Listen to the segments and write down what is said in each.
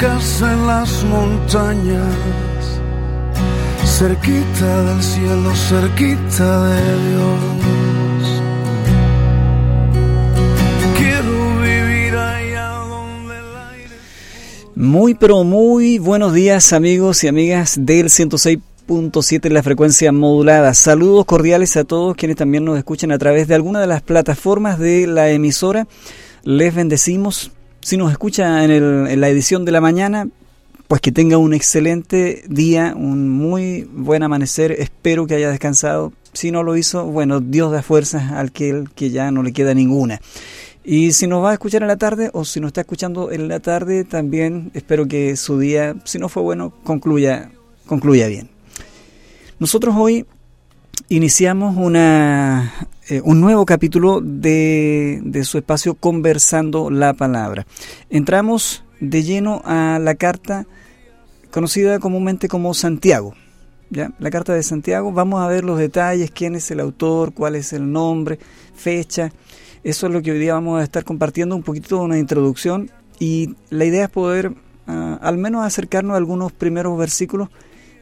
casa en las montañas, cerquita del cielo, cerquita de Dios. Quiero vivir allá donde el aire... Muy pero muy buenos días amigos y amigas del 106.7 la frecuencia modulada. Saludos cordiales a todos quienes también nos escuchan a través de alguna de las plataformas de la emisora. Les bendecimos si nos escucha en, la edición de la mañana, pues que tenga un excelente día, un muy buen amanecer. Espero que haya descansado. Si no lo hizo, bueno, Dios da fuerzas al que, que ya no le queda ninguna. Y si nos va a escuchar en la tarde o si nos está escuchando en la tarde, también espero que su día, si no fue bueno, concluya, concluya bien. Nosotros hoy iniciamos una, eh, un nuevo capítulo de, de su espacio Conversando la Palabra. Entramos de lleno a la carta conocida comúnmente como Santiago. ¿ya? La carta de Santiago, vamos a ver los detalles, quién es el autor, cuál es el nombre, fecha. Eso es lo que hoy día vamos a estar compartiendo, un poquito de una introducción y la idea es poder uh, al menos acercarnos a algunos primeros versículos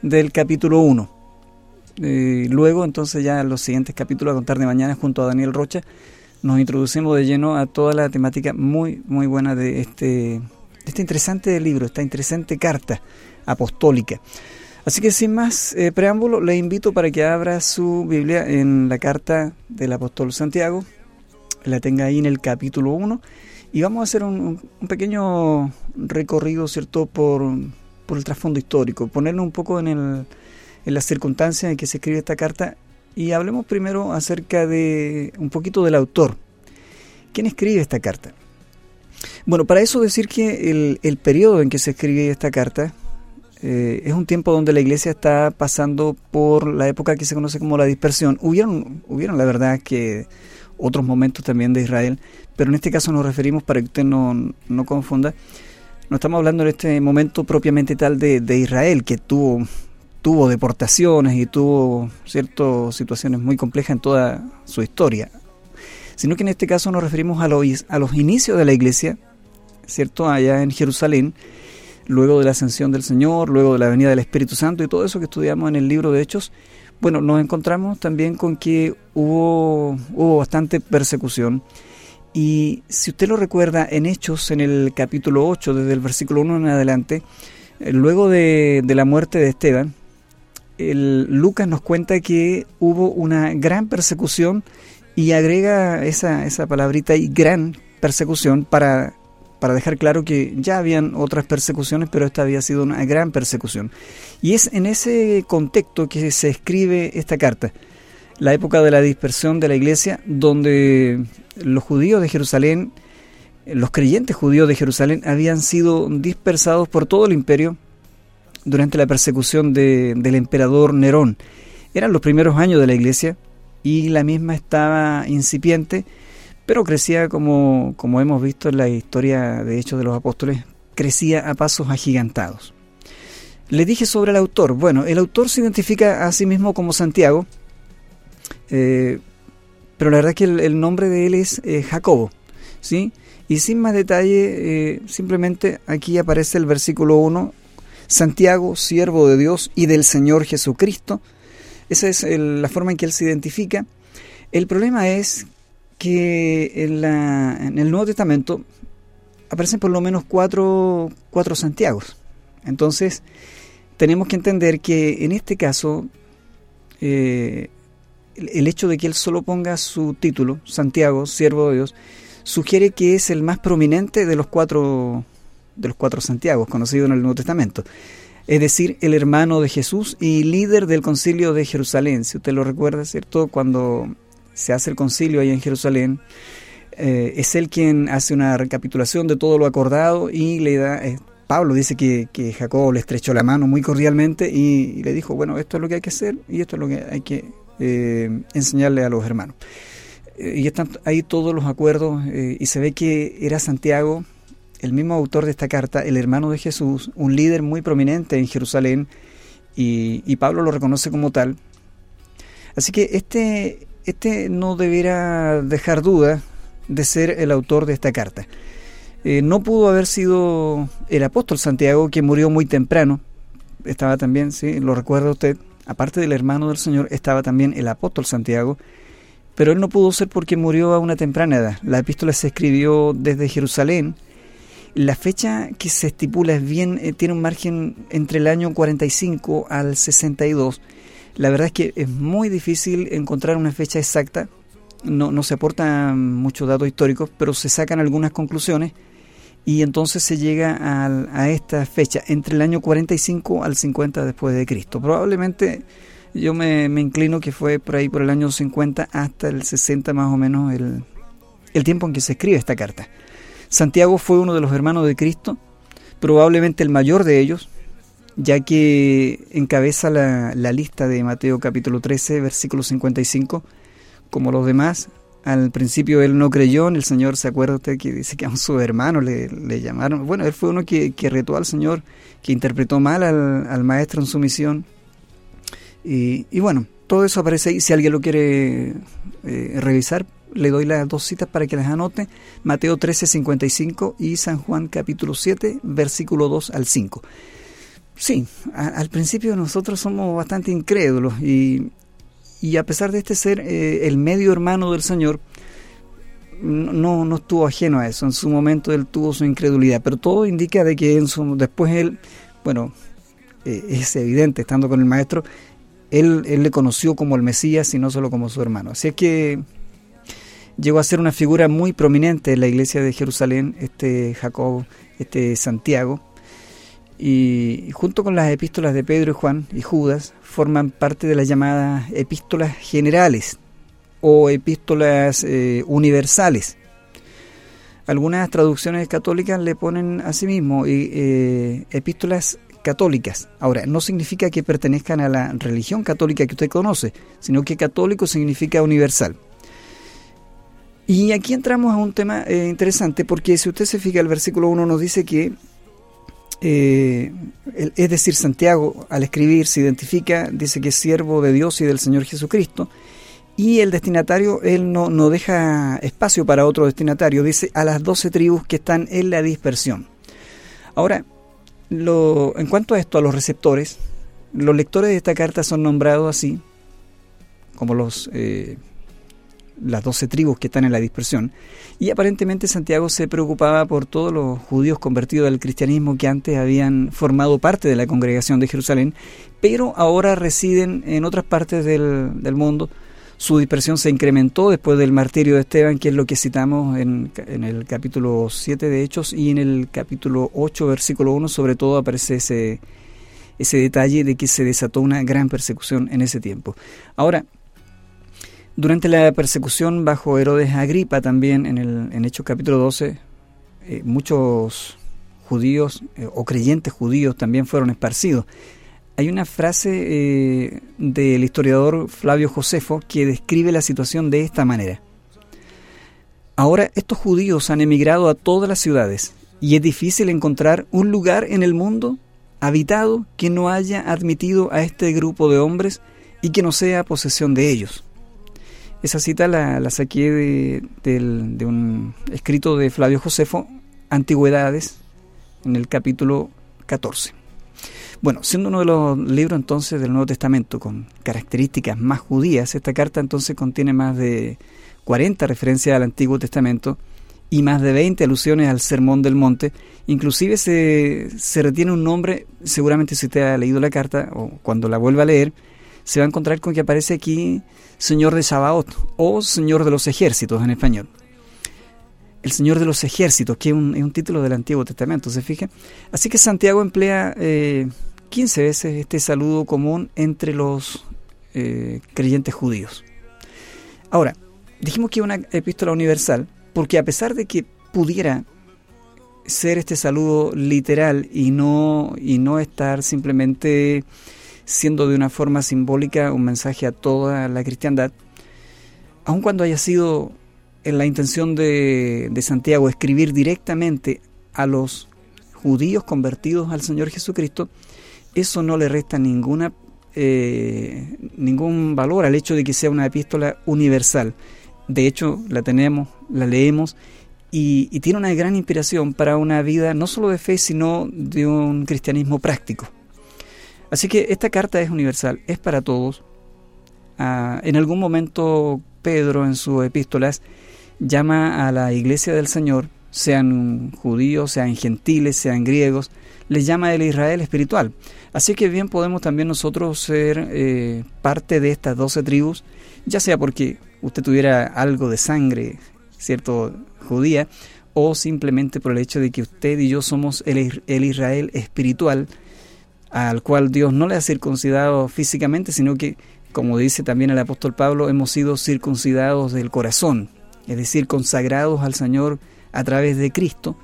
del capítulo 1. Eh, luego, entonces, ya en los siguientes capítulos, a contar de mañana, junto a Daniel Rocha, nos introducimos de lleno a toda la temática muy, muy buena de este, este interesante libro, esta interesante carta apostólica. Así que sin más eh, preámbulo, le invito para que abra su Biblia en la carta del apóstol Santiago, la tenga ahí en el capítulo 1, y vamos a hacer un, un pequeño recorrido, ¿cierto?, por, por el trasfondo histórico, ponerlo un poco en el en las circunstancias en que se escribe esta carta y hablemos primero acerca de un poquito del autor. ¿Quién escribe esta carta? Bueno, para eso decir que el, el periodo en que se escribe esta carta eh, es un tiempo donde la iglesia está pasando por la época que se conoce como la dispersión. Hubieron, hubieron la verdad que otros momentos también de Israel, pero en este caso nos referimos, para que usted no, no confunda, no estamos hablando en este momento propiamente tal de, de Israel, que tuvo tuvo deportaciones y tuvo ciertas situaciones muy complejas en toda su historia, sino que en este caso nos referimos a los, a los inicios de la iglesia, ¿cierto? Allá en Jerusalén, luego de la ascensión del Señor, luego de la venida del Espíritu Santo y todo eso que estudiamos en el libro de Hechos, bueno, nos encontramos también con que hubo, hubo bastante persecución. Y si usted lo recuerda, en Hechos, en el capítulo 8, desde el versículo 1 en adelante, eh, luego de la muerte de Esteban, el Lucas nos cuenta que hubo una gran persecución y agrega esa, esa palabrita y gran persecución para, para dejar claro que ya habían otras persecuciones, pero esta había sido una gran persecución. Y es en ese contexto que se escribe esta carta, la época de la dispersión de la iglesia, donde los judíos de Jerusalén, los creyentes judíos de Jerusalén habían sido dispersados por todo el imperio durante la persecución de, del emperador Nerón. Eran los primeros años de la iglesia y la misma estaba incipiente, pero crecía como, como hemos visto en la historia de Hechos de los Apóstoles, crecía a pasos agigantados. Le dije sobre el autor. Bueno, el autor se identifica a sí mismo como Santiago, eh, pero la verdad es que el, nombre de él es eh, Jacobo, ¿sí? Y sin más detalle, eh, simplemente aquí aparece el versículo 1 Santiago, siervo de Dios y del Señor Jesucristo. Esa es el, la forma en que él se identifica. El problema es que en, la, en, el Nuevo Testamento aparecen por lo menos cuatro, cuatro Santiagos. Entonces, tenemos que entender que en este caso, eh, el, el hecho de que él solo ponga su título, Santiago, siervo de Dios, sugiere que es el más prominente de los cuatro de los cuatro Santiagos, conocido en el Nuevo Testamento. Es decir, el hermano de Jesús y líder del concilio de Jerusalén. Si usted lo recuerda, ¿cierto? Cuando se hace el concilio ahí en Jerusalén, eh, es él quien hace una recapitulación de todo lo acordado y le da... Eh, Pablo dice que, que, Jacob le estrechó la mano muy cordialmente y, le dijo, bueno, esto es lo que hay que hacer y esto es lo que hay que eh, enseñarle a los hermanos. y están ahí todos los acuerdos y se ve que era Santiago el mismo autor de esta carta, el hermano de Jesús, un líder muy prominente en Jerusalén, y, Pablo lo reconoce como tal. Así que este, este no debiera dejar duda de ser el autor de esta carta. Eh, no pudo haber sido el apóstol Santiago, que murió muy temprano. Estaba también, sí, lo recuerda usted, aparte del hermano del Señor, estaba también el apóstol Santiago, pero él no pudo ser porque murió a una temprana edad. La epístola se escribió desde Jerusalén. La fecha que se estipula es bien, eh, tiene un margen entre el año 45 al 62. La verdad es que es muy difícil encontrar una fecha exacta. No, no se aportan muchos datos históricos, pero se sacan algunas conclusiones y entonces se llega a, esta fecha, entre el año 45 al 50 después de Cristo. Probablemente yo me, inclino que fue por ahí por el año 50 hasta el 60 más o menos el, tiempo en que se escribe esta carta. Santiago fue uno de los hermanos de Cristo, probablemente el mayor de ellos, ya que encabeza la, la lista de Mateo capítulo 13, versículo 55, como los demás, al principio él no creyó en el Señor, ¿se acuerda usted que dice que a su hermano le, llamaron? Bueno, él fue uno que, retó al Señor, que interpretó mal al, maestro en su misión. Y, bueno, todo eso aparece ahí. Si alguien lo quiere eh, revisar, le doy las dos citas para que las anote. Mateo 13, 55 y San Juan capítulo 7, versículo 2 al 5. Sí, al principio nosotros somos bastante incrédulos y, y a pesar de este ser eh, el medio hermano del Señor, no, no estuvo ajeno a eso. En su momento él tuvo su incredulidad, pero todo indica de que en su, después él, bueno, eh, es evidente, estando con el maestro, él, él le conoció como el Mesías y no solo como su hermano. Así es que llegó a ser una figura muy prominente en la iglesia de Jerusalén, este Jacob, este Santiago, y junto con las epístolas de Pedro y Juan y Judas forman parte de las llamadas epístolas generales o epístolas eh, universales. Algunas traducciones católicas le ponen a sí mismo eh, epístolas católicas. Ahora, no significa que pertenezcan a la religión católica que usted conoce, sino que católico significa universal. Y aquí entramos a un tema eh, interesante porque si usted se fija, el versículo 1 nos dice que eh, es decir, Santiago al escribir se identifica, dice que es siervo de Dios y del Señor Jesucristo, y el destinatario, él no, no deja espacio para otro destinatario, dice a las doce tribus que están en la dispersión. Ahora, lo, en cuanto a esto, a los receptores, los lectores de esta carta son nombrados así, como los eh, las doce tribus que están en la dispersión. Y aparentemente Santiago se preocupaba por todos los judíos convertidos al cristianismo que antes habían formado parte de la congregación de Jerusalén, pero ahora residen en otras partes del, del mundo. Su dispersión se incrementó después del martirio de Esteban, que es lo que citamos en, en el capítulo 7 de Hechos, y en el capítulo 8, versículo 1, sobre todo aparece ese, ese detalle de que se desató una gran persecución en ese tiempo. Ahora, durante la persecución bajo Herodes Agripa también, en, el, en Hechos capítulo 12, eh, muchos judíos eh, o creyentes judíos también fueron esparcidos. Hay una frase eh, del historiador Flavio Josefo que describe la situación de esta manera. Ahora estos judíos han emigrado a todas las ciudades y es difícil encontrar un lugar en el mundo habitado que no haya admitido a este grupo de hombres y que no sea posesión de ellos. Esa cita la, saqué de, un escrito de Flavio Josefo, Antigüedades, en el capítulo 14. Bueno, siendo uno de los libros entonces del Nuevo Testamento con características más judías, esta carta entonces contiene más de 40 referencias al Antiguo Testamento y más de 20 alusiones al Sermón del Monte. Inclusive se, se retiene un nombre, seguramente si usted ha leído la carta o cuando la vuelva a leer, se va a encontrar con que aparece aquí Señor de Sabaoth o Señor de los Ejércitos en español. El Señor de los Ejércitos, que es un, título del Antiguo Testamento, ¿se fija? Así que Santiago emplea 15 eh, veces este saludo común entre los eh, creyentes judíos. Ahora, dijimos que es una epístola universal, porque a pesar de que pudiera ser este saludo literal y no, y no estar simplemente siendo de una forma simbólica un mensaje a toda la cristiandad, aun cuando haya sido en la intención de, Santiago escribir directamente a los judíos convertidos al Señor Jesucristo, eso no le resta ninguna, eh, ningún valor al hecho de que sea una epístola universal. De hecho, la tenemos, la leemos y, y, tiene una gran inspiración para una vida no solo de fe, sino de un cristianismo práctico. Así que esta carta es universal, es para todos. Ah, en algún momento Pedro en sus epístolas llama a la iglesia del Señor, sean judíos, sean gentiles, sean griegos, les llama el Israel espiritual. Así que bien podemos también nosotros ser eh, parte de estas doce tribus, ya sea porque usted tuviera algo de sangre, ¿cierto?, judía, o simplemente por el hecho de que usted y yo somos el, el Israel espiritual, al cual Dios no le ha circuncidado físicamente, sino que, como dice también el apóstol Pablo, hemos sido circuncidados del corazón, es decir, consagrados al Señor a través de Cristo.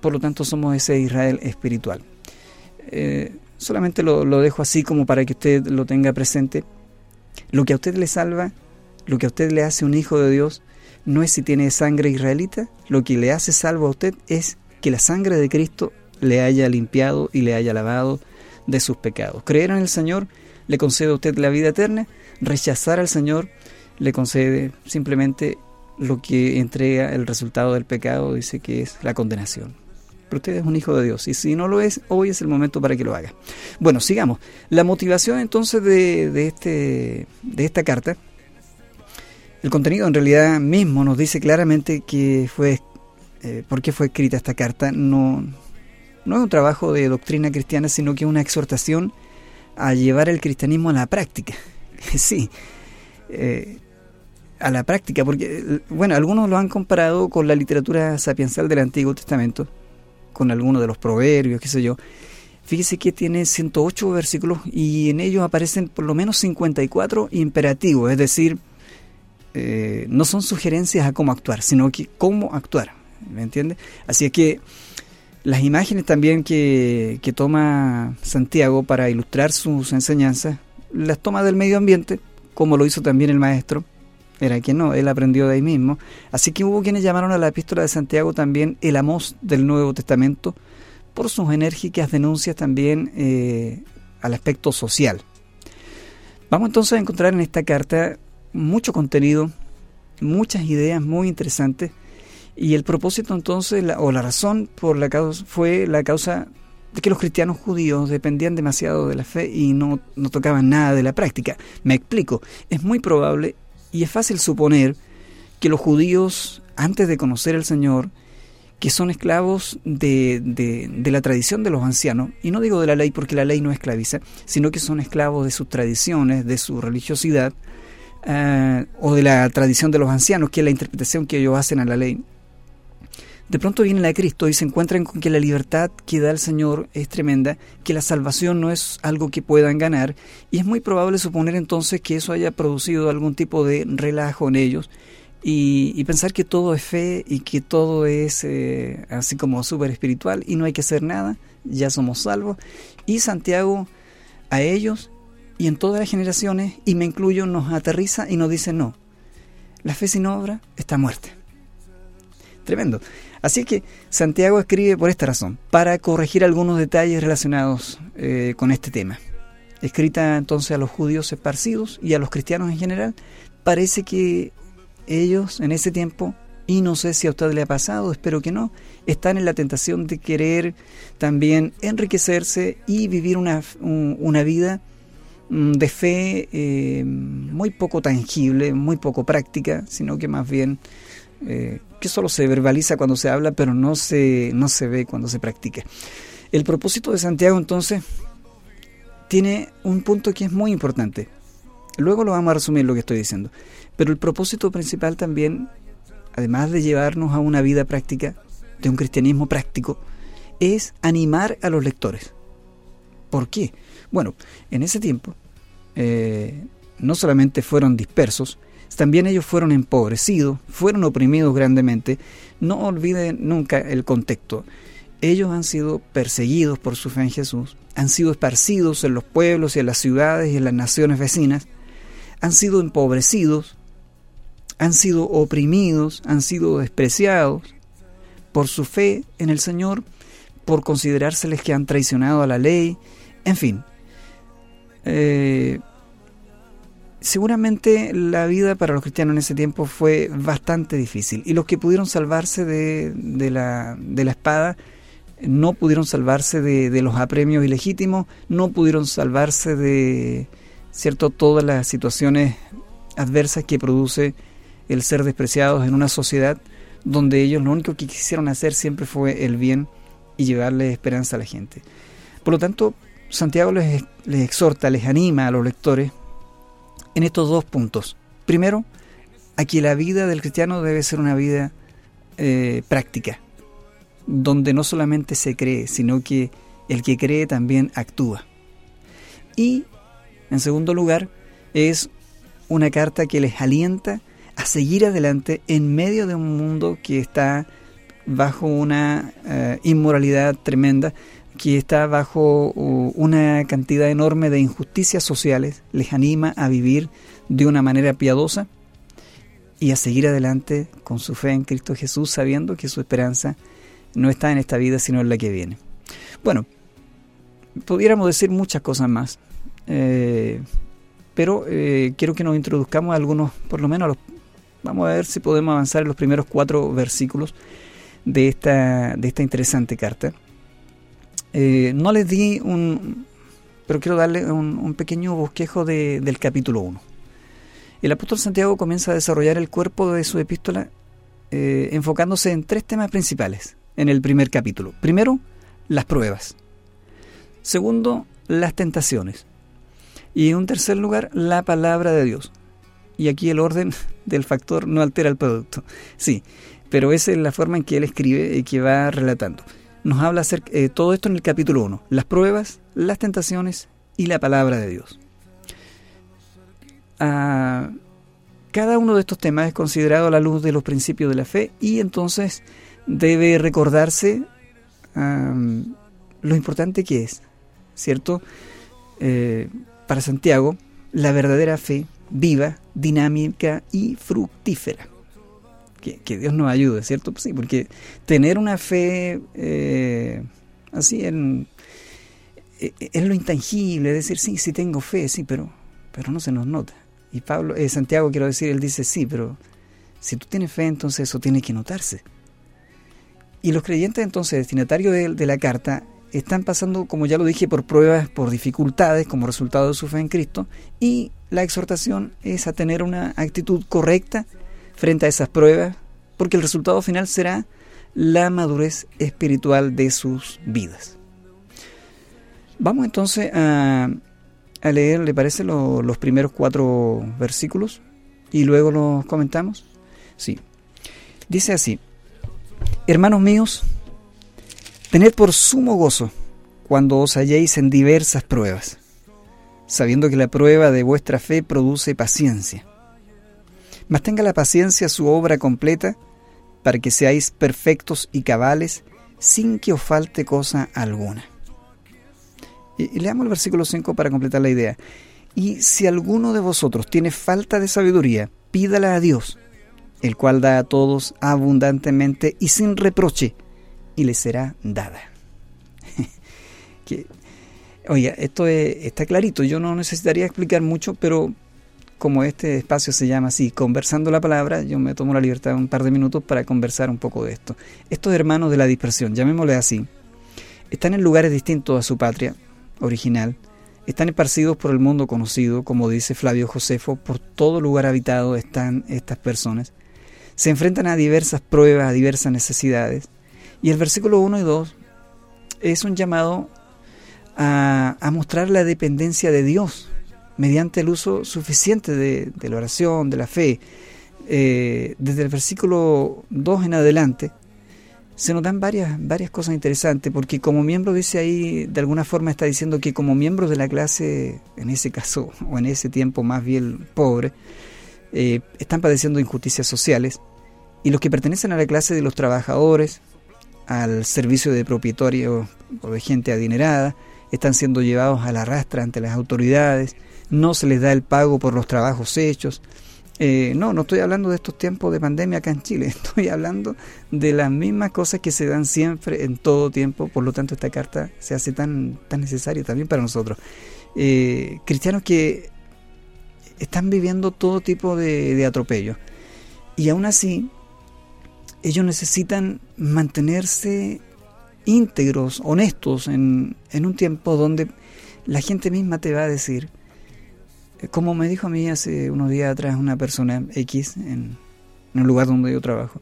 Por lo tanto, somos ese Israel espiritual. Eh, solamente lo, lo dejo así como para que usted lo tenga presente. Lo que a usted le salva, lo que a usted le hace un hijo de Dios, no es si tiene sangre israelita, lo que le hace salvo a usted es que la sangre de Cristo le haya limpiado y le haya lavado de sus pecados. Creer en el Señor le concede a usted la vida eterna, rechazar al Señor le concede simplemente lo que entrega el resultado del pecado, dice que es la condenación. Pero usted es un hijo de Dios y si no lo es, hoy es el momento para que lo haga. Bueno, sigamos. La motivación entonces de, este, de esta carta, el contenido en realidad mismo nos dice claramente que fue, eh, por qué fue escrita esta carta. No, no es un trabajo de doctrina cristiana, sino que es una exhortación a llevar el cristianismo a la práctica. sí, eh, a la práctica, porque, bueno, algunos lo han comparado con la literatura sapiencial del Antiguo Testamento, con algunos de los proverbios, qué sé yo. Fíjese que tiene 108 versículos y en ellos aparecen por lo menos 54 imperativos, es decir, eh, no son sugerencias a cómo actuar, sino que cómo actuar, ¿me entiende? Así es que las imágenes también que, que toma Santiago para ilustrar sus enseñanzas, las toma del medio ambiente, como lo hizo también el maestro, era que no, él aprendió de ahí mismo. Así que hubo quienes llamaron a la epístola de Santiago también el amos del Nuevo Testamento, por sus enérgicas denuncias también eh, al aspecto social. Vamos entonces a encontrar en esta carta mucho contenido, muchas ideas muy interesantes y el propósito entonces, o la razón por la causa, fue la causa de que los cristianos judíos dependían demasiado de la fe y no, no tocaban nada de la práctica. Me explico, es muy probable y es fácil suponer que los judíos, antes de conocer al Señor, que son esclavos de, de, la tradición de los ancianos, y no digo de la ley porque la ley no esclaviza, sino que son esclavos de sus tradiciones, de su religiosidad, eh, o de la tradición de los ancianos, que es la interpretación que ellos hacen a la ley de pronto vienen a Cristo y se encuentran con que la libertad que da el Señor es tremenda, que la salvación no es algo que puedan ganar, y es muy probable suponer entonces que eso haya producido algún tipo de relajo en ellos, y, pensar que todo es fe y que todo es eh, así como súper espiritual y no hay que hacer nada, ya somos salvos. Y Santiago a ellos y en todas las generaciones, y me incluyo, nos aterriza y nos dice no, la fe sin obra está muerta. Tremendo. Así que Santiago escribe por esta razón, para corregir algunos detalles relacionados eh, con este tema. Escrita entonces a los judíos esparcidos y a los cristianos en general, parece que ellos en ese tiempo, y no sé si a usted le ha pasado, espero que no, están en la tentación de querer también enriquecerse y vivir una, una vida mm, de fe eh, muy poco tangible, muy poco práctica, sino que más bien eh, que solo se verbaliza cuando se habla, pero no se, no se ve cuando se practica. El propósito de Santiago entonces tiene un punto que es muy importante. Luego lo vamos a resumir lo que estoy diciendo. Pero el propósito principal también, además de llevarnos a una vida práctica, de un cristianismo práctico, es animar a los lectores. ¿Por qué? Bueno, en ese tiempo eh, no solamente fueron dispersos, también ellos fueron empobrecidos, fueron oprimidos grandemente. No olviden nunca el contexto. Ellos han sido perseguidos por su fe en Jesús, han sido esparcidos en los pueblos y en las ciudades y en las naciones vecinas, han sido empobrecidos, han sido oprimidos, han sido despreciados por su fe en el Señor, por considerárseles que han traicionado a la ley, en fin. Eh, seguramente la vida para los cristianos en ese tiempo fue bastante difícil y los que pudieron salvarse de, de, la, de la espada no pudieron salvarse de, de, los apremios ilegítimos, no pudieron salvarse de cierto todas las situaciones adversas que produce el ser despreciados en una sociedad donde ellos lo único que quisieron hacer siempre fue el bien y llevarle esperanza a la gente. Por lo tanto, Santiago les, les exhorta, les anima a los lectores en estos dos puntos. Primero, a que la vida del cristiano debe ser una vida eh, práctica, donde no solamente se cree, sino que el que cree también actúa. Y, en segundo lugar, es una carta que les alienta a seguir adelante en medio de un mundo que está bajo una uh, inmoralidad tremenda, que está bajo una cantidad enorme de injusticias sociales, les anima a vivir de una manera piadosa y a seguir adelante con su fe en Cristo Jesús, sabiendo que su esperanza no está en esta vida, sino en la que viene. Bueno, pudiéramos decir muchas cosas más, eh, pero eh, quiero que nos introduzcamos a algunos, por lo menos, los, vamos a ver si podemos avanzar en los primeros cuatro versículos de esta, de esta interesante carta. Eh, no les di un, pero quiero darle un, pequeño bosquejo de, del capítulo 1. El apóstol Santiago comienza a desarrollar el cuerpo de su epístola eh, enfocándose en tres temas principales en el primer capítulo. Primero, las pruebas. Segundo, las tentaciones. Y en un tercer lugar, la palabra de Dios. Y aquí el orden del factor no altera el producto. Sí, pero esa es la forma en que él escribe y que va relatando nos habla eh, todo esto en el capítulo 1, las pruebas, las tentaciones y la palabra de Dios. Ah, cada uno de estos temas es considerado a la luz de los principios de la fe y entonces debe recordarse lo importante que es, ¿cierto? Eh, para Santiago, la verdadera fe viva, dinámica y fructífera que, Dios nos ayude, ¿cierto? sí, porque tener una fe eh, así en, eh, es lo intangible, es decir, sí, sí tengo fe, sí, pero, pero no se nos nota. Y Pablo, eh, Santiago, quiero decir, él dice, sí, pero si tú tienes fe, entonces eso tiene que notarse. Y los creyentes, entonces, destinatarios de, de la carta, están pasando, como ya lo dije, por pruebas, por dificultades como resultado de su fe en Cristo, y la exhortación es a tener una actitud correcta frente a esas pruebas, porque el resultado final será la madurez espiritual de sus vidas. Vamos entonces a, leer, ¿le parece, lo, los primeros cuatro versículos? Y luego los comentamos. Sí. Dice así, Hermanos míos, tened por sumo gozo cuando os halléis en diversas pruebas, sabiendo que la prueba de vuestra fe produce paciencia mas tenga la paciencia su obra completa, para que seáis perfectos y cabales, sin que os falte cosa alguna. Y, leamos el versículo 5 para completar la idea. Y si alguno de vosotros tiene falta de sabiduría, pídala a Dios, el cual da a todos abundantemente y sin reproche, y le será dada. que, oiga, esto está clarito, yo no necesitaría explicar mucho, pero como este espacio se llama así, conversando la palabra, yo me tomo la libertad de un par de minutos para conversar un poco de esto. Estos hermanos de la dispersión, llamémosle así, están en lugares distintos a su patria original, están esparcidos por el mundo conocido, como dice Flavio Josefo, por todo lugar habitado están estas personas. Se enfrentan a diversas pruebas, a diversas necesidades. Y el versículo 1 y 2 es un llamado a, a mostrar la dependencia de Dios mediante el uso suficiente de, la oración, de la fe. Eh, desde el versículo 2 en adelante, se nos dan varias, varias cosas interesantes, porque como miembro, dice ahí, de alguna forma está diciendo que como miembros de la clase, en ese caso, o en ese tiempo más bien pobre, eh, están padeciendo injusticias sociales, y los que pertenecen a la clase de los trabajadores, al servicio de propietarios o de gente adinerada, están siendo llevados a la rastra ante las autoridades, no se les da el pago por los trabajos hechos. Eh, no, no estoy hablando de estos tiempos de pandemia acá en Chile, estoy hablando de las mismas cosas que se dan siempre en todo tiempo, por lo tanto esta carta se hace tan, tan necesaria también para nosotros. Eh, cristianos que están viviendo todo tipo de, de atropello. Y aún así, ellos necesitan mantenerse íntegros, honestos, en, en un tiempo donde la gente misma te va a decir, como me dijo a mí hace unos días atrás una persona X en, en el lugar donde yo trabajo,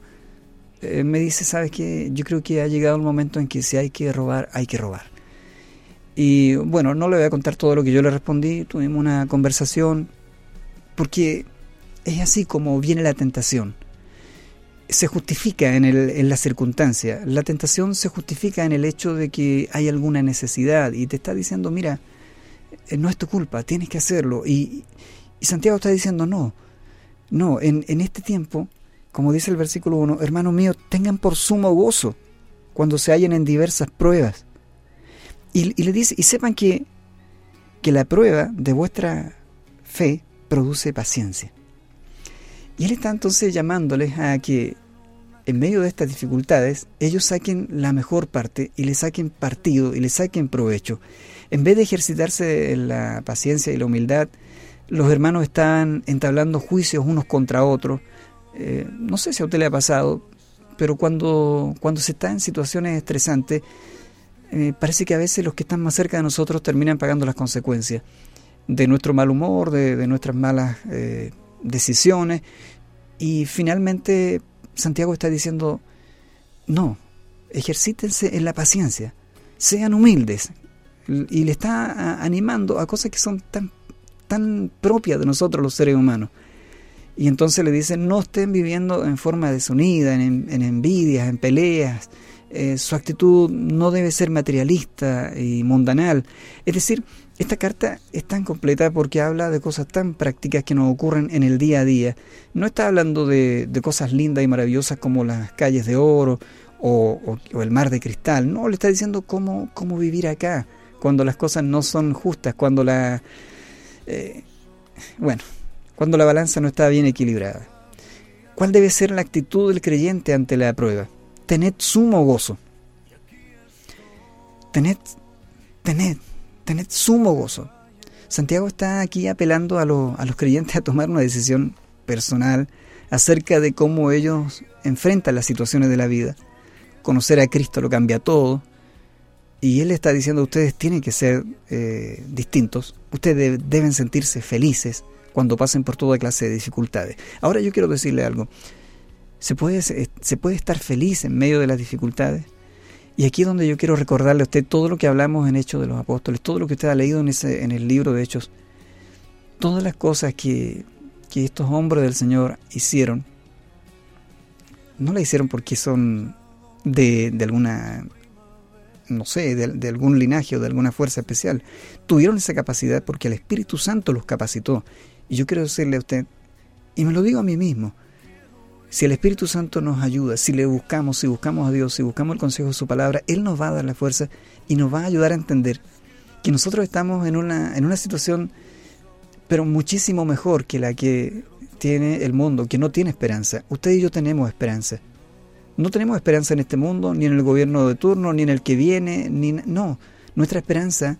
eh, me dice, ¿sabes qué? Yo creo que ha llegado el momento en que si hay que robar, hay que robar. Y bueno, no le voy a contar todo lo que yo le respondí, tuvimos una conversación, porque es así como viene la tentación. Se justifica en, la circunstancia. La tentación se justifica en el hecho de que hay alguna necesidad y te está diciendo, mira, eh, no es tu culpa, tienes que hacerlo. Y, Santiago está diciendo, no, no, en, este tiempo, como dice el versículo 1, hermano mío, tengan por sumo gozo cuando se hallen en diversas pruebas. Y, y le dice, y sepan que, que la prueba de vuestra fe produce paciencia. Y él está entonces llamándoles a que en medio de estas dificultades ellos saquen la mejor parte y le saquen partido y le saquen provecho. En vez de ejercitarse la paciencia y la humildad, los hermanos están entablando juicios unos contra otros. Eh, no sé si a usted le ha pasado, pero cuando, cuando se está en situaciones estresantes, eh, parece que a veces los que están más cerca de nosotros terminan pagando las consecuencias de nuestro mal humor, de, de nuestras malas eh, decisiones. Y finalmente Santiago está diciendo, no, ejercítense en la paciencia, sean humildes. Y le está animando a cosas que son tan, tan propias de nosotros los seres humanos. Y entonces le dice, no estén viviendo en forma desunida, en, en envidias, en peleas. Eh, su actitud no debe ser materialista y mundanal. Es decir, esta carta es tan completa porque habla de cosas tan prácticas que nos ocurren en el día a día. No está hablando de, de cosas lindas y maravillosas como las calles de oro o, o, el mar de cristal. No, le está diciendo cómo, cómo vivir acá cuando las cosas no son justas, cuando la... Eh, bueno, cuando la balanza no está bien equilibrada. ¿Cuál debe ser la actitud del creyente ante la prueba? Tened sumo gozo. Tened, tened, tened sumo gozo. Santiago está aquí apelando a, lo, a los creyentes a tomar una decisión personal acerca de cómo ellos enfrentan las situaciones de la vida. Conocer a Cristo lo cambia todo. Y Él está diciendo, ustedes tienen que ser eh, distintos, ustedes deben sentirse felices cuando pasen por toda clase de dificultades. Ahora yo quiero decirle algo, ¿se puede, se puede estar feliz en medio de las dificultades? Y aquí es donde yo quiero recordarle a usted todo lo que hablamos en Hechos de los Apóstoles, todo lo que usted ha leído en, ese, en el libro de Hechos, todas las cosas que, que estos hombres del Señor hicieron, no la hicieron porque son de, de alguna, no sé, de, algún linaje o de alguna fuerza especial. Tuvieron esa capacidad porque el Espíritu Santo los capacitó. Y yo quiero decirle a usted, y me lo digo a mí mismo, si el Espíritu Santo nos ayuda, si le buscamos, si buscamos a Dios, si buscamos el consejo de su palabra, Él nos va a dar la fuerza y nos va a ayudar a entender que nosotros estamos en una, en una situación, pero muchísimo mejor que la que tiene el mundo, que no tiene esperanza. Usted y yo tenemos esperanza. No tenemos esperanza en este mundo, ni en el gobierno de turno, ni en el que viene, ni no. Nuestra esperanza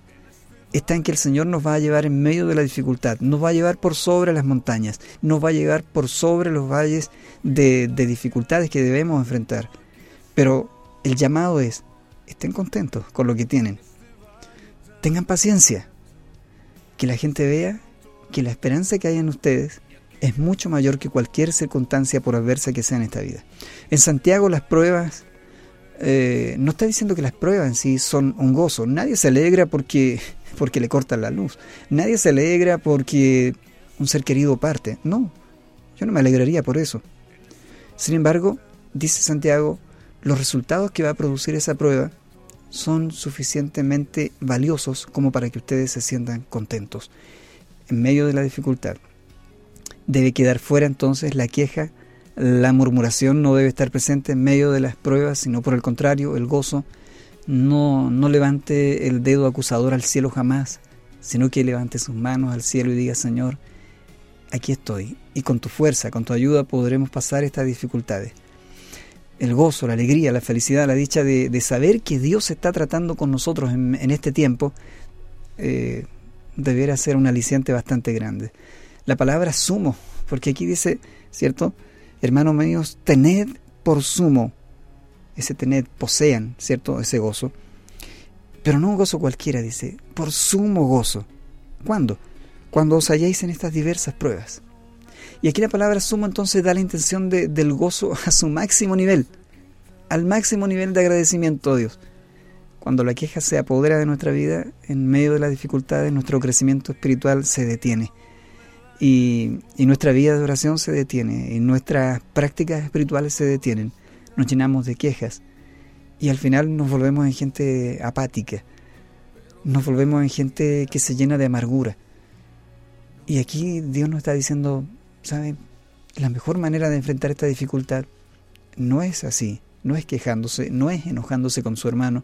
está en que el Señor nos va a llevar en medio de la dificultad, nos va a llevar por sobre las montañas, nos va a llevar por sobre los valles de, de dificultades que debemos enfrentar. Pero el llamado es, estén contentos con lo que tienen, tengan paciencia, que la gente vea que la esperanza que hay en ustedes es mucho mayor que cualquier circunstancia por adversa que sea en esta vida. En Santiago las pruebas, eh, no está diciendo que las pruebas en sí son un gozo, nadie se alegra porque porque le cortan la luz. Nadie se alegra porque un ser querido parte. No, yo no me alegraría por eso. Sin embargo, dice Santiago, los resultados que va a producir esa prueba son suficientemente valiosos como para que ustedes se sientan contentos en medio de la dificultad. Debe quedar fuera entonces la queja, la murmuración no debe estar presente en medio de las pruebas, sino por el contrario, el gozo, no, no levante el dedo acusador al cielo jamás, sino que levante sus manos al cielo y diga, Señor, aquí estoy, y con tu fuerza, con tu ayuda podremos pasar estas dificultades. El gozo, la alegría, la felicidad, la dicha de, de saber que Dios está tratando con nosotros en, este tiempo, eh, deberá ser un aliciente bastante grande. La palabra sumo, porque aquí dice, ¿cierto? Hermanos míos, tened por sumo, ese tened, posean, ¿cierto? Ese gozo. Pero no un gozo cualquiera, dice, por sumo gozo. ¿Cuándo? Cuando os halléis en estas diversas pruebas. Y aquí la palabra sumo entonces da la intención de, del gozo a su máximo nivel, al máximo nivel de agradecimiento a Dios. Cuando la queja se apodera de nuestra vida, en medio de las dificultades, nuestro crecimiento espiritual se detiene. Y, nuestra vida de oración se detiene, y nuestras prácticas espirituales se detienen. Nos llenamos de quejas y al final nos volvemos en gente apática, nos volvemos en gente que se llena de amargura. Y aquí Dios nos está diciendo, ¿saben? La mejor manera de enfrentar esta dificultad no es así, no es quejándose, no es enojándose con su hermano.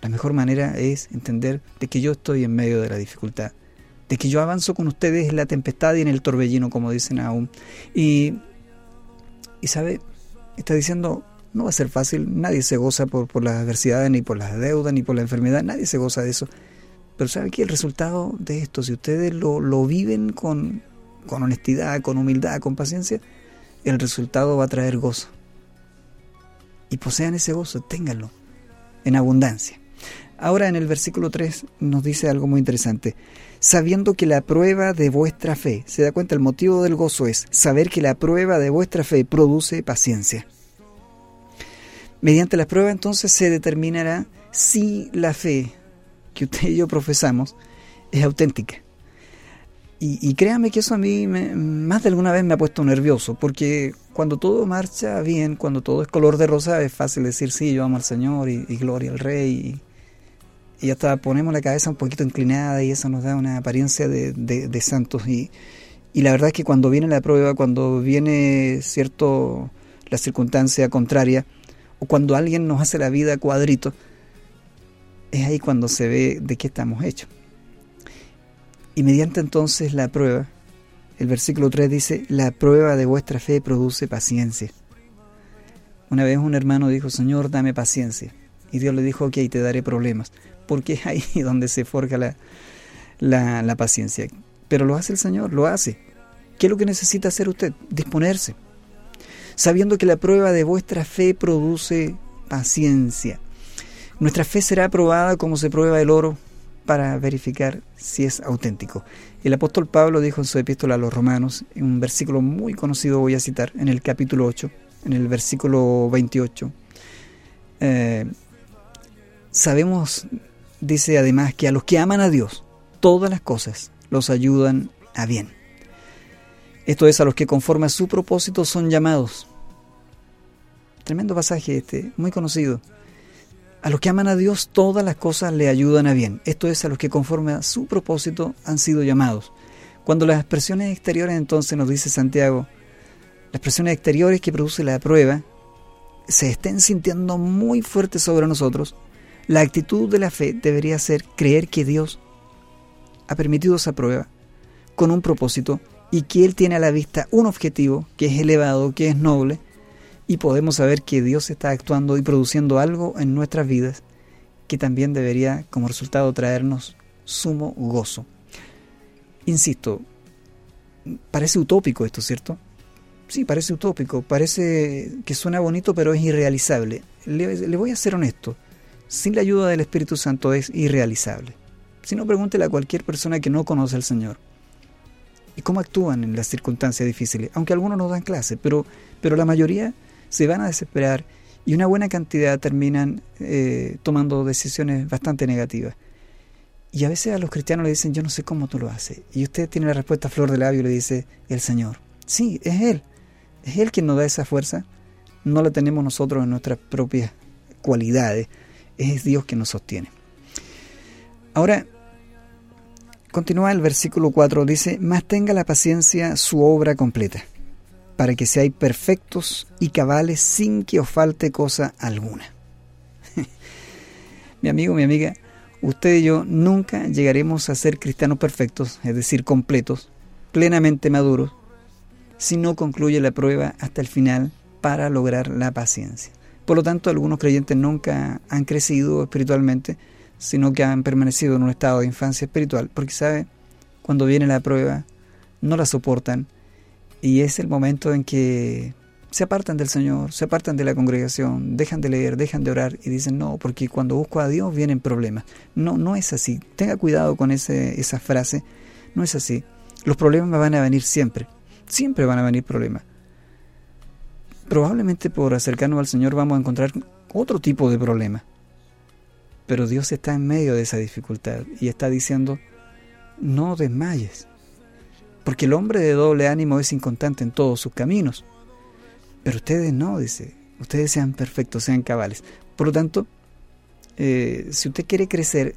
La mejor manera es entender de que yo estoy en medio de la dificultad, de que yo avanzo con ustedes en la tempestad y en el torbellino, como dicen aún. Y, y sabe, está diciendo, no va a ser fácil, nadie se goza por, por las adversidades, ni por las deudas, ni por la enfermedad, nadie se goza de eso. Pero ¿sabe que el resultado de esto, si ustedes lo, lo viven con, con honestidad, con humildad, con paciencia, el resultado va a traer gozo. Y posean ese gozo, ténganlo en abundancia. Ahora en el versículo 3 nos dice algo muy interesante. Sabiendo que la prueba de vuestra fe, se da cuenta, el motivo del gozo es saber que la prueba de vuestra fe produce paciencia. Mediante la prueba entonces se determinará si la fe que usted y yo profesamos es auténtica. Y, créame que eso a mí más de alguna vez me ha puesto nervioso, porque cuando todo marcha bien, cuando todo es color de rosa, es fácil decir, sí, yo amo al Señor y, gloria al Rey. Y, hasta ponemos la cabeza un poquito inclinada y eso nos da una apariencia de, de santos. Y, y la verdad es que cuando viene la prueba, cuando viene cierto la circunstancia contraria, o cuando alguien nos hace la vida cuadrito, es ahí cuando se ve de qué estamos hechos. Y mediante entonces la prueba, el versículo 3 dice, la prueba de vuestra fe produce paciencia. Una vez un hermano dijo, Señor, dame paciencia. Y Dios le dijo, ok, te daré problemas. Porque es ahí donde se forja la, la, la paciencia. Pero lo hace el Señor, lo hace. ¿Qué es lo que necesita hacer usted? Disponerse. Sabiendo que la prueba de vuestra fe produce paciencia. Nuestra fe será probada como se prueba el oro para verificar si es auténtico. El apóstol Pablo dijo en su epístola a los romanos, en un versículo muy conocido voy a citar, en el capítulo 8, en el versículo 28, eh, sabemos, dice además, que a los que aman a Dios, todas las cosas los ayudan a bien. Esto es, a los que conforme a su propósito son llamados. Tremendo pasaje este, muy conocido. A los que aman a Dios todas las cosas le ayudan a bien. Esto es a los que conforme a su propósito han sido llamados. Cuando las expresiones exteriores entonces nos dice Santiago, las expresiones exteriores que produce la prueba se estén sintiendo muy fuertes sobre nosotros, la actitud de la fe debería ser creer que Dios ha permitido esa prueba con un propósito y que Él tiene a la vista un objetivo que es elevado, que es noble, y podemos saber que Dios está actuando y produciendo algo en nuestras vidas que también debería como resultado traernos sumo gozo. Insisto, parece utópico esto, ¿cierto? Sí, parece utópico, parece que suena bonito pero es irrealizable. Le, voy a ser honesto, sin la ayuda del Espíritu Santo es irrealizable. Si no, pregúntele a cualquier persona que no conoce al Señor. ¿Y cómo actúan en las circunstancias difíciles? Aunque algunos nos dan clase, pero, pero la mayoría se van a desesperar y una buena cantidad terminan eh, tomando decisiones bastante negativas. Y a veces a los cristianos le dicen, yo no sé cómo tú lo haces. Y usted tiene la respuesta a flor de labio y le dice, el Señor. Sí, es Él. Es Él quien nos da esa fuerza. No la tenemos nosotros en nuestras propias cualidades. Es Dios quien nos sostiene. Ahora, continúa el versículo 4, dice, más tenga la paciencia su obra completa para que seáis perfectos y cabales sin que os falte cosa alguna. mi amigo, mi amiga, usted y yo nunca llegaremos a ser cristianos perfectos, es decir, completos, plenamente maduros, si no concluye la prueba hasta el final para lograr la paciencia. Por lo tanto, algunos creyentes nunca han crecido espiritualmente, sino que han permanecido en un estado de infancia espiritual, porque sabe, cuando viene la prueba, no la soportan y es el momento en que se apartan del Señor, se apartan de la congregación, dejan de leer, dejan de orar y dicen no, porque cuando busco a Dios vienen problemas. No, no es así. Tenga cuidado con ese, esa frase. No es así. Los problemas van a venir siempre. Siempre van a venir problemas. Probablemente por acercarnos al Señor vamos a encontrar otro tipo de problema. Pero Dios está en medio de esa dificultad y está diciendo, no desmayes. Porque el hombre de doble ánimo es inconstante en todos sus caminos. Pero ustedes no, dice. Ustedes sean perfectos, sean cabales. Por lo tanto, eh, si usted quiere crecer,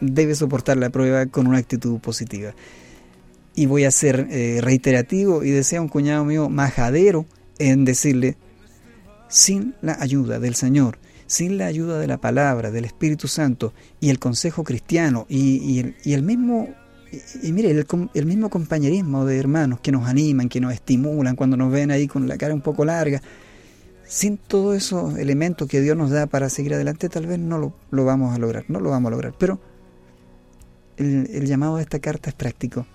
debe soportar la prueba con una actitud positiva. Y voy a ser eh, reiterativo y desea un cuñado mío majadero en decirle, sin la ayuda del Señor, sin la ayuda de la palabra, del Espíritu Santo y el consejo cristiano y, el, mismo y, mire, el, mismo compañerismo de hermanos que nos animan, que nos estimulan cuando nos ven ahí con la cara un poco larga, sin todos esos elementos que Dios nos da para seguir adelante, tal vez no lo, vamos a lograr, no lo vamos a lograr. Pero el, el llamado de esta carta es práctico.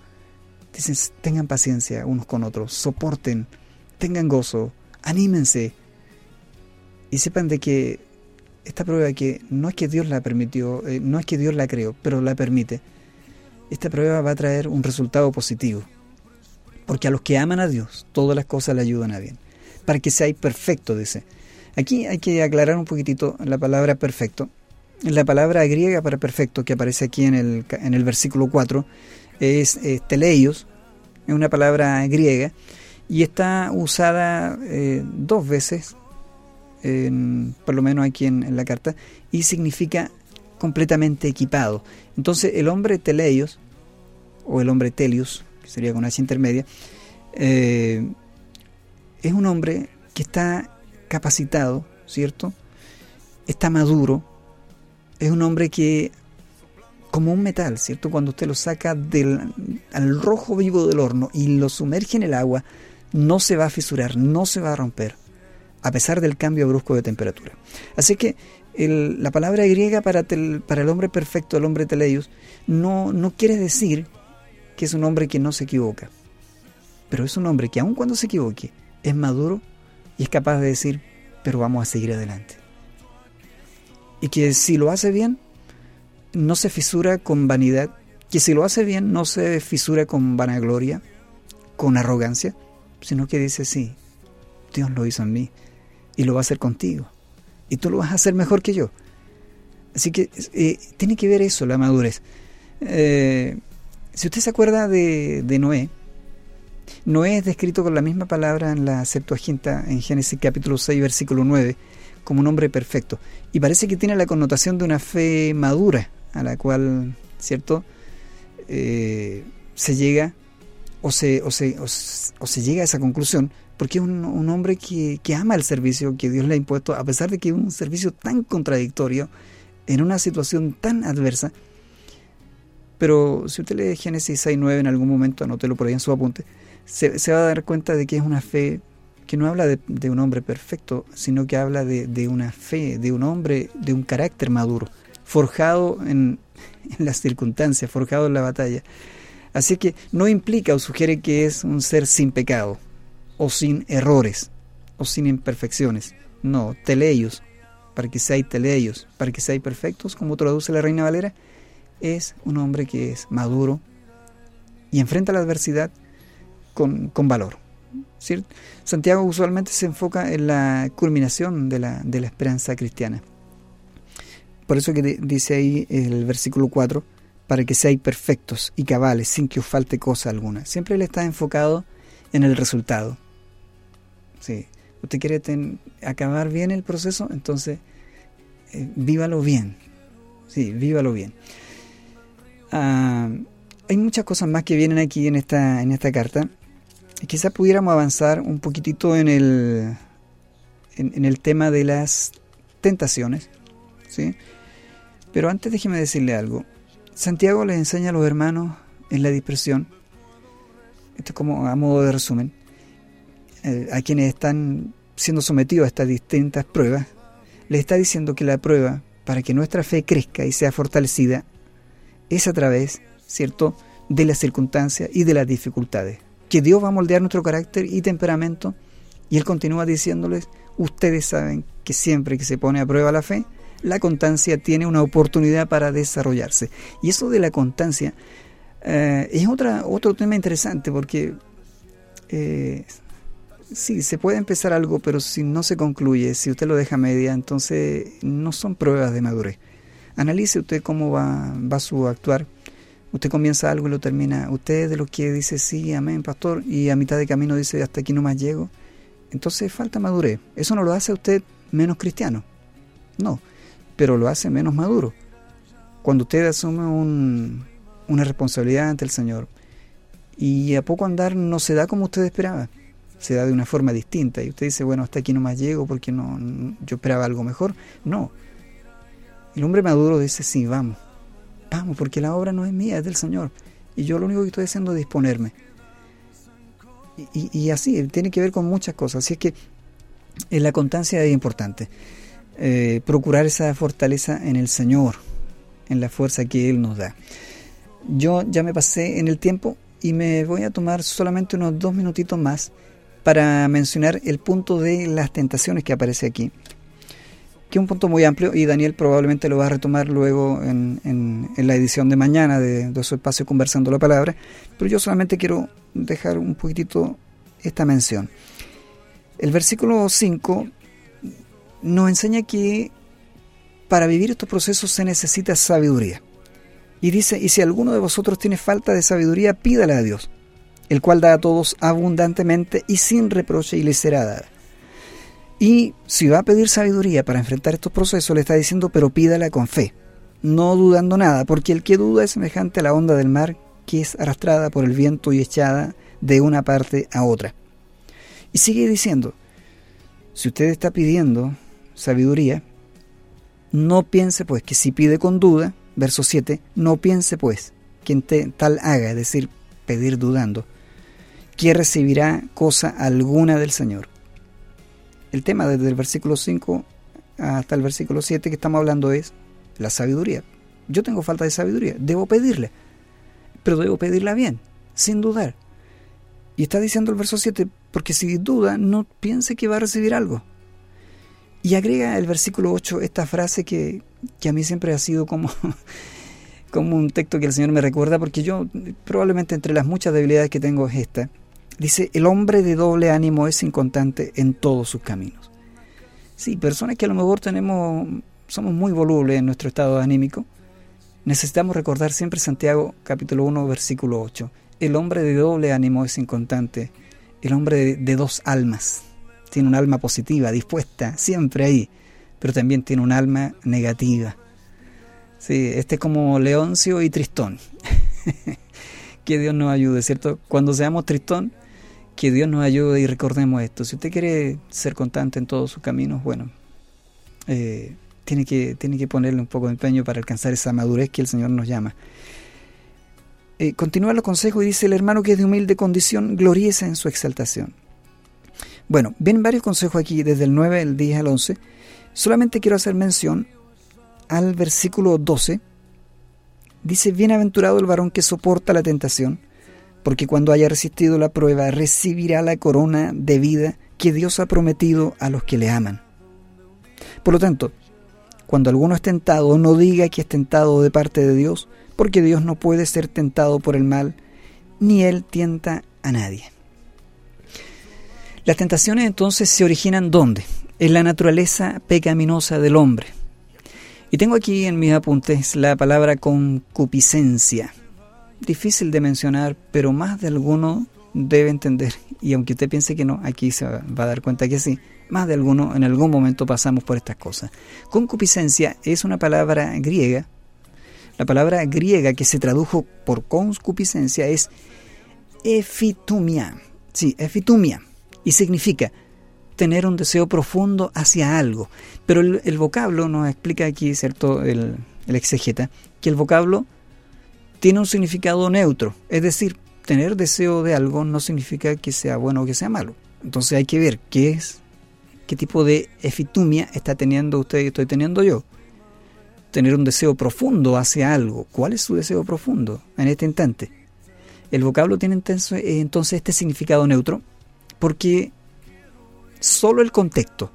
Dicen, tengan paciencia unos con otros, soporten, tengan gozo, anímense y sepan de que esta prueba que no es que Dios la permitió, eh, no es que Dios la creó, pero la permite, esta prueba va a traer un resultado positivo. Porque a los que aman a Dios, todas las cosas le ayudan a bien. Para que seáis perfecto, dice. Aquí hay que aclarar un poquitito la palabra perfecto. La palabra griega para perfecto que aparece aquí en el, en el versículo 4 es, teleios, es una palabra griega y está usada eh, dos veces por lo menos aquí en, la carta, y significa completamente equipado. Entonces el hombre teleios, o el hombre telius, que sería con H intermedia, eh, es un hombre que está capacitado, ¿cierto? Está maduro, es un hombre que, como un metal, ¿cierto? Cuando usted lo saca del, al rojo vivo del horno y lo sumerge en el agua, no se va a fisurar, no se va a romper a pesar del cambio brusco de temperatura. Así que la palabra griega para, el hombre perfecto, el hombre teleios, no quiere decir que es un hombre que no se equivoca, pero es un hombre que aun cuando se equivoque, es maduro y es capaz de decir, pero vamos a seguir adelante. Y que si lo hace bien, no se fisura con vanidad, que si lo hace bien, no se fisura con vanagloria, con arrogancia, sino que dice, sí, Dios lo hizo en mí, y lo va a hacer contigo. Y tú lo vas a hacer mejor que yo. Así que eh, tiene que ver eso, la madurez. Eh, si usted se acuerda de, Noé, Noé es descrito con la misma palabra en la Septuaginta, en Génesis capítulo 6, versículo 9, como un hombre perfecto. Y parece que tiene la connotación de una fe madura, a la cual, ¿cierto?, eh, se llega o se, o, se, o se llega a esa conclusión porque es un, hombre que, ama el servicio que Dios le ha impuesto, a pesar de que es un servicio tan contradictorio, en una situación tan adversa. Pero si usted lee Génesis 6.9 en algún momento, anótelo por ahí en su apunte, se, va a dar cuenta de que es una fe que no habla de, un hombre perfecto, sino que habla de, una fe, de un hombre, de un carácter maduro, forjado en, en las circunstancias, forjado en la batalla. Así que no implica o sugiere que es un ser sin pecado, o sin errores o sin imperfecciones. No, teleios, para que seáis teleios, para que seáis perfectos, como traduce la Reina Valera, es un hombre que es maduro y enfrenta la adversidad con, valor. Santiago usualmente se enfoca en la culminación de la, de la esperanza cristiana. Por eso que dice ahí el versículo 4, para que seáis perfectos y cabales sin que os falte cosa alguna. Siempre él está enfocado en el resultado. Sí. ¿Usted quiere acabar bien el proceso? Entonces, eh, vívalo bien. Sí, vívalo bien. Ah, hay muchas cosas más que vienen aquí en esta, en esta carta. Quizás pudiéramos avanzar un poquitito en el, en, el tema de las tentaciones. ¿sí? Pero antes déjeme decirle algo. Santiago le enseña a los hermanos en la dispersión, esto es como a modo de resumen, eh, a quienes están siendo sometidos a estas distintas pruebas, les está diciendo que la prueba para que nuestra fe crezca y sea fortalecida es a través, ¿cierto?, de las circunstancias y de las dificultades. que Dios va a moldear nuestro carácter y temperamento. Y Él continúa diciéndoles, ustedes saben que siempre que se pone a prueba la fe, la constancia tiene una oportunidad para desarrollarse. Y eso de la constancia eh, es otra, otro tema interesante porque eh, sí, se puede empezar algo, pero si no se concluye, si usted lo deja media, entonces no son pruebas de madurez. Analice usted cómo va, va su actuar. Usted comienza algo y lo termina. Usted de los que dice sí, amén, pastor, y a mitad de camino dice hasta aquí no más llego. Entonces falta madurez. Eso no lo hace a usted menos cristiano. No, pero lo hace menos maduro. Cuando usted asume un, una responsabilidad ante el Señor y a poco andar no se da como usted esperaba se da de una forma distinta y usted dice, bueno, hasta aquí no más llego porque no, yo esperaba algo mejor. No. El hombre maduro dice, sí, vamos, vamos, porque la obra no es mía, es del Señor. Y yo lo único que estoy haciendo es disponerme. Y, así, tiene que ver con muchas cosas. Así es que en la constancia es importante. Eh, procurar esa fortaleza en el Señor, en la fuerza que Él nos da. Yo ya me pasé en el tiempo y me voy a tomar solamente unos dos minutitos más para mencionar el punto de las tentaciones que aparece aquí, que es un punto muy amplio y Daniel probablemente lo va a retomar luego en, en, la edición de mañana de, de, su espacio Conversando la Palabra, pero yo solamente quiero dejar un poquitito esta mención. El versículo 5 nos enseña que para vivir estos procesos se necesita sabiduría. Y dice, y si alguno de vosotros tiene falta de sabiduría, pídala a Dios, el cual da a todos abundantemente y sin reproche y le será dada. Y si va a pedir sabiduría para enfrentar estos procesos, le está diciendo, pero pídala con fe, no dudando nada, porque el que duda es semejante a la onda del mar que es arrastrada por el viento y echada de una parte a otra. Y sigue diciendo, si usted está pidiendo sabiduría, no piense pues que si pide con duda, verso 7, no piense pues quien tal haga, es decir, pedir dudando, que recibirá cosa alguna del Señor. El tema desde el versículo 5 hasta el versículo 7 que estamos hablando es la sabiduría. Yo tengo falta de sabiduría, debo pedirle, pero debo pedirla bien, sin dudar. Y está diciendo el verso 7, porque si duda, no piense que va a recibir algo. Y agrega el versículo 8 esta frase que, que a mí siempre ha sido como, como un texto que el Señor me recuerda, porque yo probablemente entre las muchas debilidades que tengo es esta. Dice, el hombre de doble ánimo es inconstante en todos sus caminos. Sí, personas que a lo mejor tenemos, somos muy volubles en nuestro estado anímico, necesitamos recordar siempre Santiago capítulo 1 versículo 8. El hombre de doble ánimo es inconstante, el hombre de, dos almas. Tiene un alma positiva, dispuesta, siempre ahí, pero también tiene un alma negativa. Sí, este es como Leoncio y Tristón. que Dios nos ayude, ¿cierto? Cuando seamos Tristón, que Dios nos ayude y recordemos esto. Si usted quiere ser constante en todos sus caminos, bueno, eh, tiene, que, tiene que ponerle un poco de empeño para alcanzar esa madurez que el Señor nos llama. Eh, continúa los consejos y dice, el hermano que es de humilde condición, glorieza en su exaltación. Bueno, vienen varios consejos aquí, desde el 9, el 10 al 11. Solamente quiero hacer mención al versículo 12. Dice, bienaventurado el varón que soporta la tentación, porque cuando haya resistido la prueba recibirá la corona de vida que Dios ha prometido a los que le aman. Por lo tanto, cuando alguno es tentado, no diga que es tentado de parte de Dios, porque Dios no puede ser tentado por el mal, ni Él tienta a nadie. Las tentaciones entonces se originan ¿dónde? En la naturaleza pecaminosa del hombre. Y tengo aquí en mis apuntes la palabra concupiscencia difícil de mencionar, pero más de alguno debe entender, y aunque usted piense que no, aquí se va a dar cuenta que sí, más de alguno en algún momento pasamos por estas cosas. Concupiscencia es una palabra griega, la palabra griega que se tradujo por concupiscencia es efitumia, sí, efitumia, y significa tener un deseo profundo hacia algo. Pero el, vocablo nos explica aquí, ¿cierto?, el, exegeta, que el vocablo tiene un significado neutro, es decir, tener deseo de algo no significa que sea bueno o que sea malo. Entonces hay que ver qué es, qué tipo de efitumia está teniendo usted y estoy teniendo yo. Tener un deseo profundo hacia algo. ¿Cuál es su deseo profundo en este instante? El vocablo tiene entonces, entonces este significado neutro porque solo el contexto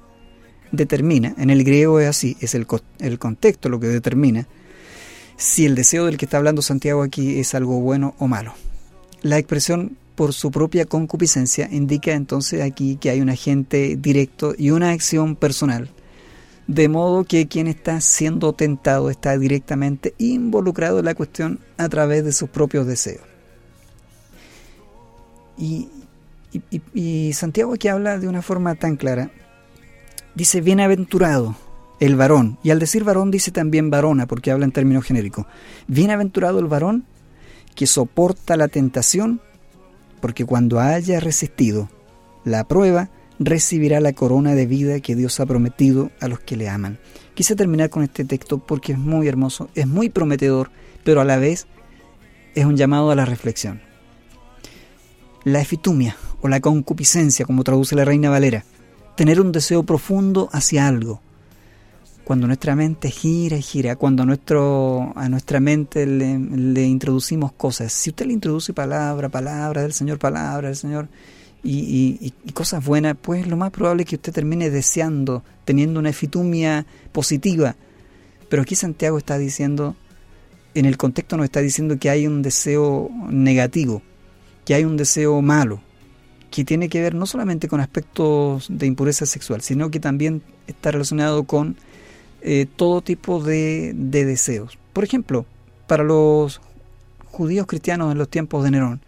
determina, en el griego es así, es el, el contexto lo que determina si el deseo del que está hablando Santiago aquí es algo bueno o malo. La expresión por su propia concupiscencia indica entonces aquí que hay un agente directo y una acción personal. De modo que quien está siendo tentado está directamente involucrado en la cuestión a través de sus propios deseos. Y, y Santiago aquí habla de una forma tan clara. Dice, bienaventurado el varón. Y al decir varón dice también varona, porque habla en términos genéricos. Bienaventurado el varón que soporta la tentación porque cuando haya resistido la prueba, recibirá la corona de vida que Dios ha prometido a los que le aman. Quise terminar con este texto porque es muy hermoso, es muy prometedor, pero a la vez es un llamado a la reflexión. La efitumia o la concupiscencia, como traduce la Reina Valera, tener un deseo profundo hacia algo, cuando nuestra mente gira y gira, cuando a, nuestro, a nuestra mente le, introducimos cosas, si usted le introduce palabra, palabra del Señor, palabra del Señor, y, cosas buenas, pues lo más probable es que usted termine deseando, teniendo una efitumia positiva. Pero aquí Santiago está diciendo, en el contexto nos está diciendo que hay un deseo negativo, que hay un deseo malo, que tiene que ver no solamente con aspectos de impureza sexual, sino que también está relacionado con eh, todo tipo de, deseos. Por ejemplo, para los judíos cristianos en los tiempos de Nerón,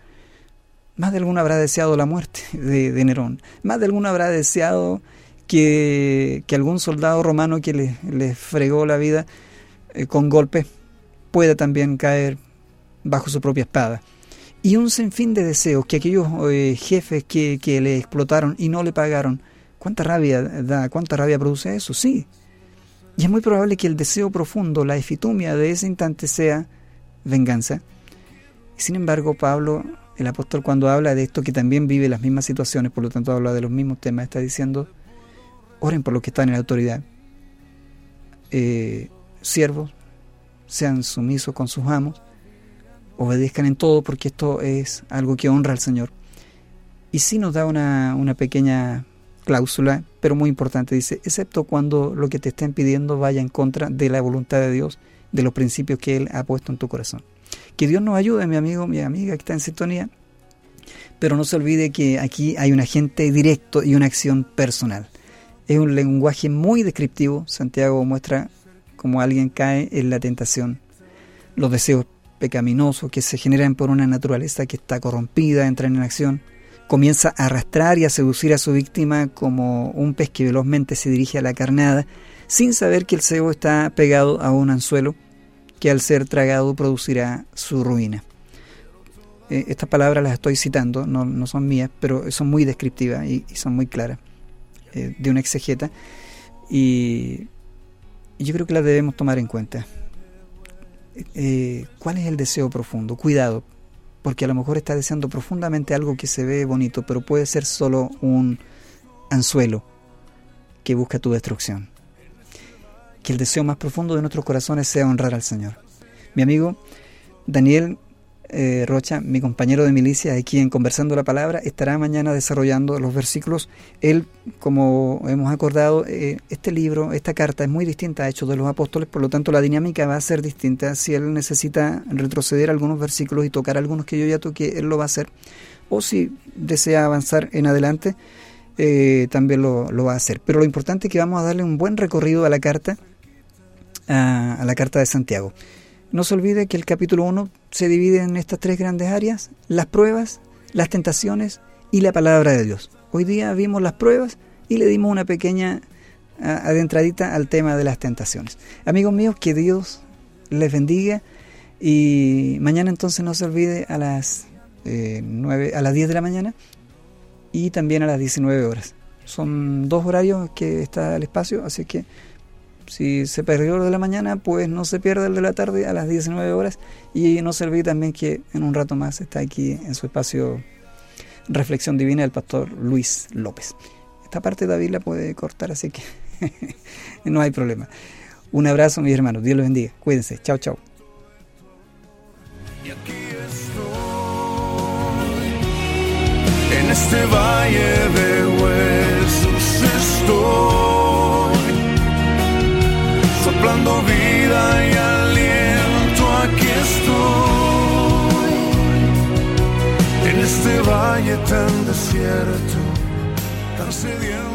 más de alguno habrá deseado la muerte de, Nerón, más de alguno habrá deseado que, algún soldado romano que le, le fregó la vida eh, con golpes pueda también caer bajo su propia espada. Y un sinfín de deseos que aquellos eh, jefes que, que le explotaron y no le pagaron, ¿cuánta rabia da? ¿Cuánta rabia produce eso? Sí, y es muy probable que el deseo profundo, la efitumia de ese instante sea venganza. sin embargo, Pablo, el apóstol, cuando habla de esto, que también vive las mismas situaciones, por lo tanto habla de los mismos temas, está diciendo, oren por los que están en la autoridad. Eh, siervos, sean sumisos con sus amos, obedezcan en todo porque esto es algo que honra al Señor. Y sí nos da una, una pequeña cláusula, pero muy importante, dice, excepto cuando lo que te estén pidiendo vaya en contra de la voluntad de Dios, de los principios que Él ha puesto en tu corazón. Que Dios nos ayude, mi amigo, mi amiga que está en sintonía, pero no se olvide que aquí hay un agente directo y una acción personal. Es un lenguaje muy descriptivo. Santiago muestra cómo alguien cae en la tentación, los deseos pecaminosos que se generan por una naturaleza que está corrompida, entran en acción comienza a arrastrar y a seducir a su víctima como un pez que velozmente se dirige a la carnada, sin saber que el cebo está pegado a un anzuelo que al ser tragado producirá su ruina. Eh, estas palabras las estoy citando, no, son mías, pero son muy descriptivas y, son muy claras, eh, de una exegeta, y, yo creo que las debemos tomar en cuenta. Eh, ¿Cuál es el deseo profundo? Cuidado, porque a lo mejor está deseando profundamente algo que se ve bonito, pero puede ser solo un anzuelo que busca tu destrucción. Que el deseo más profundo de nuestros corazones sea honrar al Señor. Mi amigo Daniel eh, Rocha, mi compañero de milicia aquí en Conversando la Palabra, estará mañana desarrollando los versículos. Él, como hemos acordado, eh, este libro, esta carta es muy distinta a Hechos de los Apóstoles, por lo tanto la dinámica va a ser distinta. Si él necesita retroceder algunos versículos y tocar algunos que yo ya toqué, él lo va a hacer. O si desea avanzar en adelante, eh, también lo, va a hacer. Pero lo importante es que vamos a darle un buen recorrido a la carta, a la carta de Santiago. No se olvide que el capítulo 1 se divide en estas tres grandes áreas, las pruebas, las tentaciones y la palabra de Dios. Hoy día vimos las pruebas y le dimos una pequeña adentradita al tema de las tentaciones. Amigos míos, que Dios les bendiga y mañana entonces no se olvide a las, eh, a las 10 de la mañana y también a las 19 horas. Son dos horarios que está el espacio, así que si se perdió el de la mañana, pues no se pierde el de la tarde a las 19 horas. Y no se olvide también que en un rato más está aquí en su espacio Reflexión Divina el pastor Luis López. Esta parte David la puede cortar, así que no hay problema. Un abrazo, mis hermanos. Dios los bendiga. Cuídense. Chao, chao. En este valle de huesos estoy, soplando vida y aliento, aquí estoy. En este valle tan desierto, tan sediento.